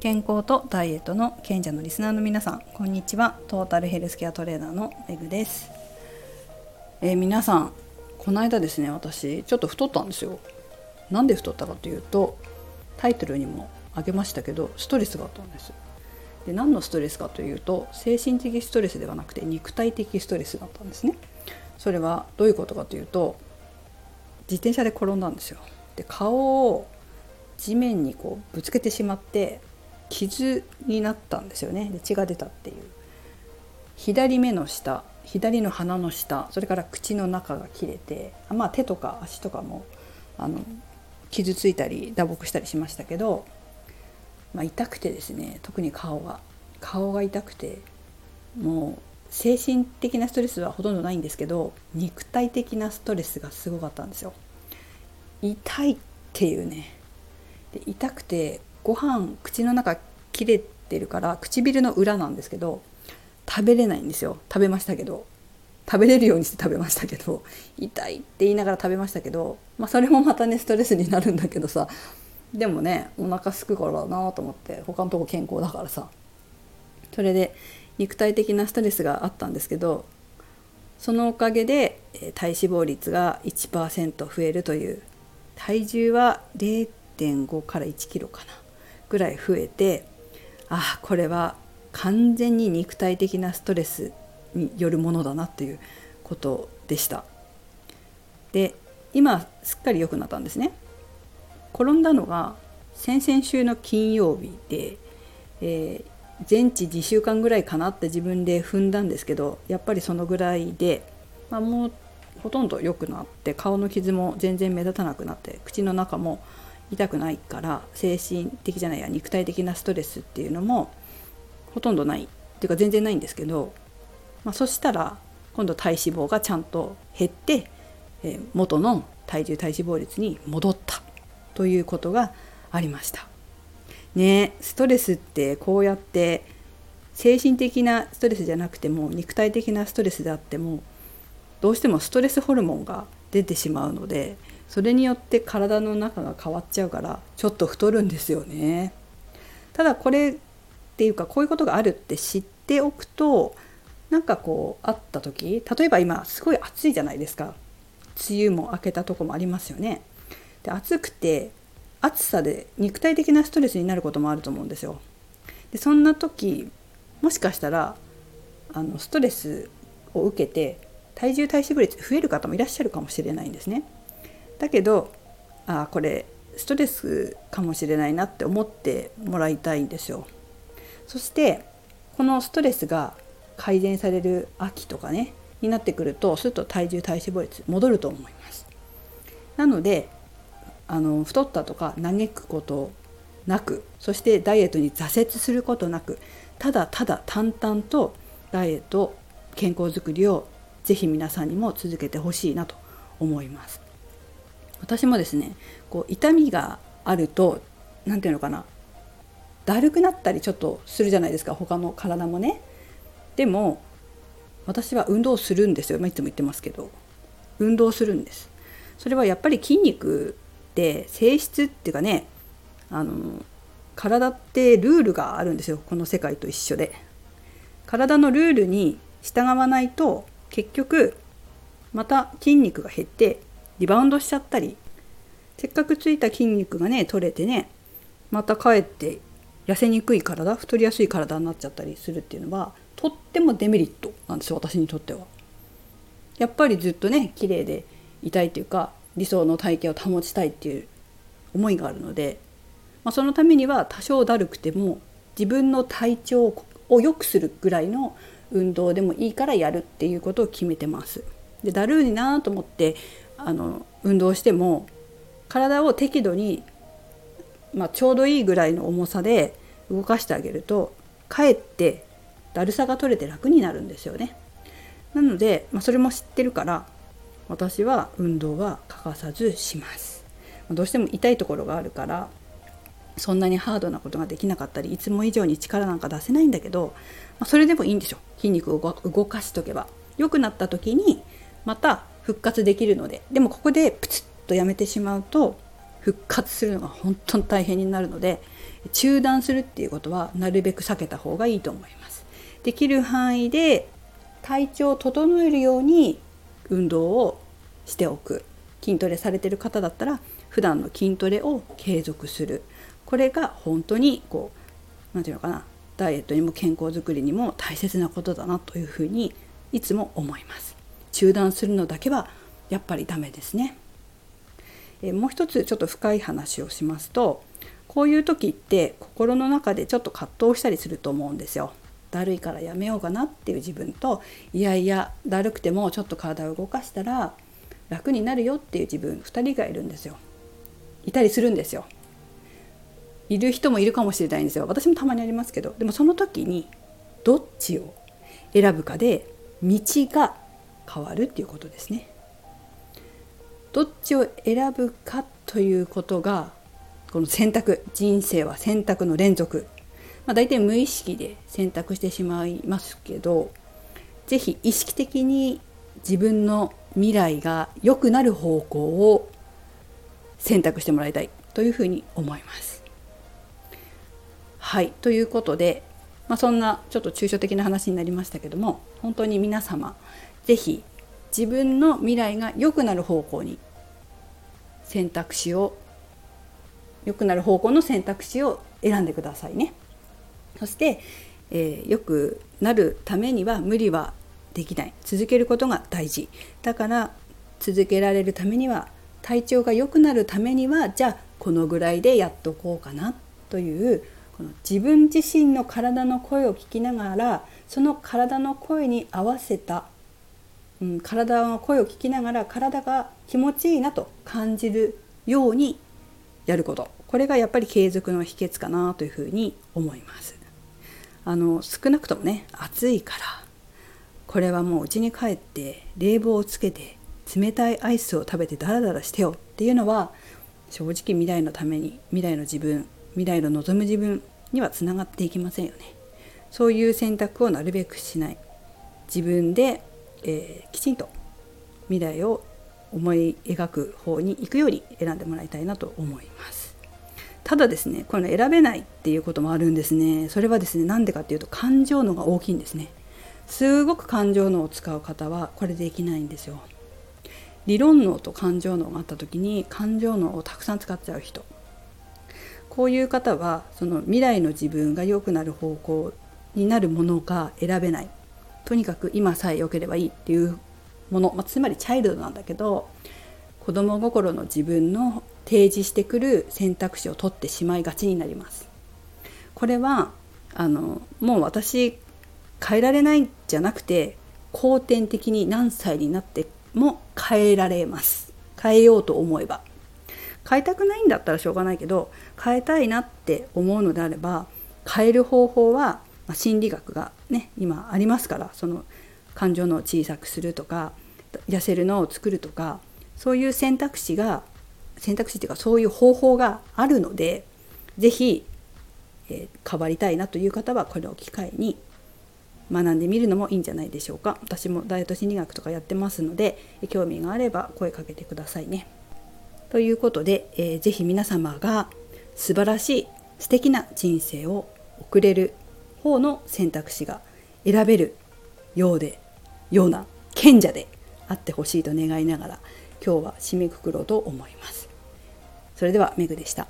健康とダイエットの賢者のリスナーの皆さんこんにちは。トータルヘルスケアトレーナーのメグです、えー、皆さんこの間ですね私ちょっと太ったんですよ。なんで太ったかというとタイトルにもあげましたけどストレスがあったんです。で何のストレスかというと精神的ストレスではなくて肉体的ストレスだったんですね。それはどういうことかというと自転車で転んだんですよ。で顔を地面にこうぶつけてしまって傷になったんですよね。で血が出たっていう。左目の下左の鼻の下それから口の中が切れてまあ手とか足とかもあの傷ついたり打撲したりしましたけど、まあ、痛くてですね特に顔が。顔が痛くてもう精神的なストレスはほとんどないんですけど肉体的なストレスがすごかったんですよ。痛いっていうね。で痛くてご飯口の中切れてるから唇の裏なんですけど食べれないんですよ。食べましたけど。食べれるようにして食べましたけど痛いって言いながら食べましたけど、まあ、それもまたねストレスになるんだけどさ。でもねお腹すくからなと思って他のとこ健康だからさ。それで肉体的なストレスがあったんですけどそのおかげで体脂肪率が1%増えるという。体重は0.5から1キロかな。ぐらい増えてあこれは完全に肉体的なストレスによるものだなっていうことでした。で今すっかり良くなったんですね。転んだのが先々週の金曜日で、えー、全治2週間ぐらいかなって自分で踏んだんですけどやっぱりそのぐらいで、まあ、もうほとんど良くなって顔の傷も全然目立たなくなって口の中も痛くないから精神的じゃないや肉体的なストレスっていうのもほとんどないっていうか全然ないんですけど、まあ、そしたら今度体脂肪がちゃんと減って、えー、元の体重体脂肪率に戻ったということがありました。ねストレスってこうやって精神的なストレスじゃなくても肉体的なストレスであってもどうしてもストレスホルモンが出てしまうのでそれによって体の中が変わっちゃうからちょっと太るんですよね。ただこれっていうかこういうことがあるって知っておくとなんかこうあった時例えば今すごい暑いじゃないですか梅雨も明けたとこもありますよね。で暑くて暑さで肉体的なストレスになることもあると思うんですよ。でそんな時もしかしたらあのストレスを受けて体重体脂肪率増える方もいらっしゃるかもしれないんですね。だけどあこれストレスかもしれないなって思ってもらいたいんですよ。そしてこのストレスが改善される秋とかねになってくるとすると体重体脂肪率戻ると思います。なのであの太ったとか嘆くことなくそしてダイエットに挫折することなくただただ淡々とダイエット健康づくりをぜひ皆さんにも続けてほしいなと思います。私もですねこう痛みがあると何て言うのかなだるくなったりちょっとするじゃないですか他の体もね。でも私は運動するんですよ、まあ、いつも言ってますけど運動するんです。それはやっぱり筋肉って性質っていうかねあの体ってルールがあるんですよこの世界と一緒で。体のルールに従わないと結局また筋肉が減ってリバウンドしちゃったりせっかくついた筋肉がね取れてねまたかえって痩せにくい体太りやすい体になっちゃったりするっていうのはとってもデメリットなんですよ私にとっては。やっぱりずっとね綺麗でいたいっていうか理想の体型を保ちたいっていう思いがあるので、まあ、そのためには多少だるくても自分の体調を良くするぐらいの運動でもいいからやるっていうことを決めてます。でだるいなと思ってあの運動しても体を適度に、まあ、ちょうどいいぐらいの重さで動かしてあげるとかえってだるさが取れて楽になるんですよね。なので、まあ、それも知ってるから私は運動は欠かさずします。どうしても痛いところがあるからそんなにハードなことができなかったりいつも以上に力なんか出せないんだけど、まあ、それでもいいんですよ筋肉を動かしとけば。良くなった時にまた復活できるので。でもここでプツッとやめてしまうと復活するのが本当に大変になるので中断するっていうことはなるべく避けた方がいいと思います。できる範囲で体調を整えるように運動をしておく。筋トレされてる方だったら普段の筋トレを継続する。これが本当にこう何て言うのかなダイエットにも健康づくりにも大切なことだなというふうにいつも思います。中断するのだけはやっぱりダメですね。えもう一つちょっと深い話をしますとこういう時って心の中でちょっと葛藤したりすると思うんですよ。だるいからやめようかなっていう自分といやいやだるくてもちょっと体を動かしたら楽になるよっていう自分2人がいるんですよ。いたりするんですよ。いる人もいるかもしれないんですよ。私もたまにありますけどでもその時にどっちを選ぶかで道が変わるっていうことですねどっちを選ぶかということがこの選択人生は選択の連続まあ、大体無意識で選択してしまいますけど是非意識的に自分の未来が良くなる方向を選択してもらいたいというふうに思います。はいということで、まあ、そんなちょっと抽象的な話になりましたけども本当に皆様是非自分の未来が良くなる方向に選択肢を良くなる方向の選択肢を選んでくださいね。そして、えー、よくなるためには無理はできない続けることが大事だから続けられるためには体調が良くなるためにはじゃあこのぐらいでやっとこうかなというこの自分自身の体の声を聞きながらその体の声に合わせた、うん、体の声を聞きながら体が気持ちいいなと感じるようにやること。これがやっぱり継続の秘訣かなというふうに思います。あの少なくともね暑いからこれはもう家に帰って冷房をつけて冷たいアイスを食べてダラダラしてよっていうのは正直未来のために未来の自分未来の望む自分にはつながっていきませんよね。そういう選択をなるべくしない。自分で、えー、きちんと未来を思い描く方に行くように選んでもらいたいなと思います。ただですねこの選べないっていうこともあるんですね。それはですねなんでかっていうと感情脳が大きいんですね。すごく感情脳を使う方はこれできないんですよ。理論脳と感情脳があった時に感情脳をたくさん使っちゃう人。こういう方はその未来の自分が良くなる方向になるものが選べない。とにかく今さえ良ければいいっていうもの、まあ、つまりチャイルドなんだけど子供心の自分の提示してくる選択肢を取ってしまいがちになります。これはあのもう私変えられないんじゃなくて後天的に何歳になっても変えられます変えようと思えば変えたくないんだったらしょうがないけど変えたいなって思うのであれば変える方法は、まあ、心理学がね今ありますからその感情の小さくするとか痩せるのを作るとかそういう選択肢が選択肢っていうかそういう方法があるので是非、えー、変わりたいなという方はこれを機会に学んでみるのもいいんじゃないでしょうか私もダイエット心理学とかやってますので興味があれば声かけてくださいね。ということで、えー、ぜ皆様が素晴らしい素敵な人生を送れる方の選択肢が選べるようでような賢者であってほしいと願いながら今日は締めくくろうと思います。それではメグでした。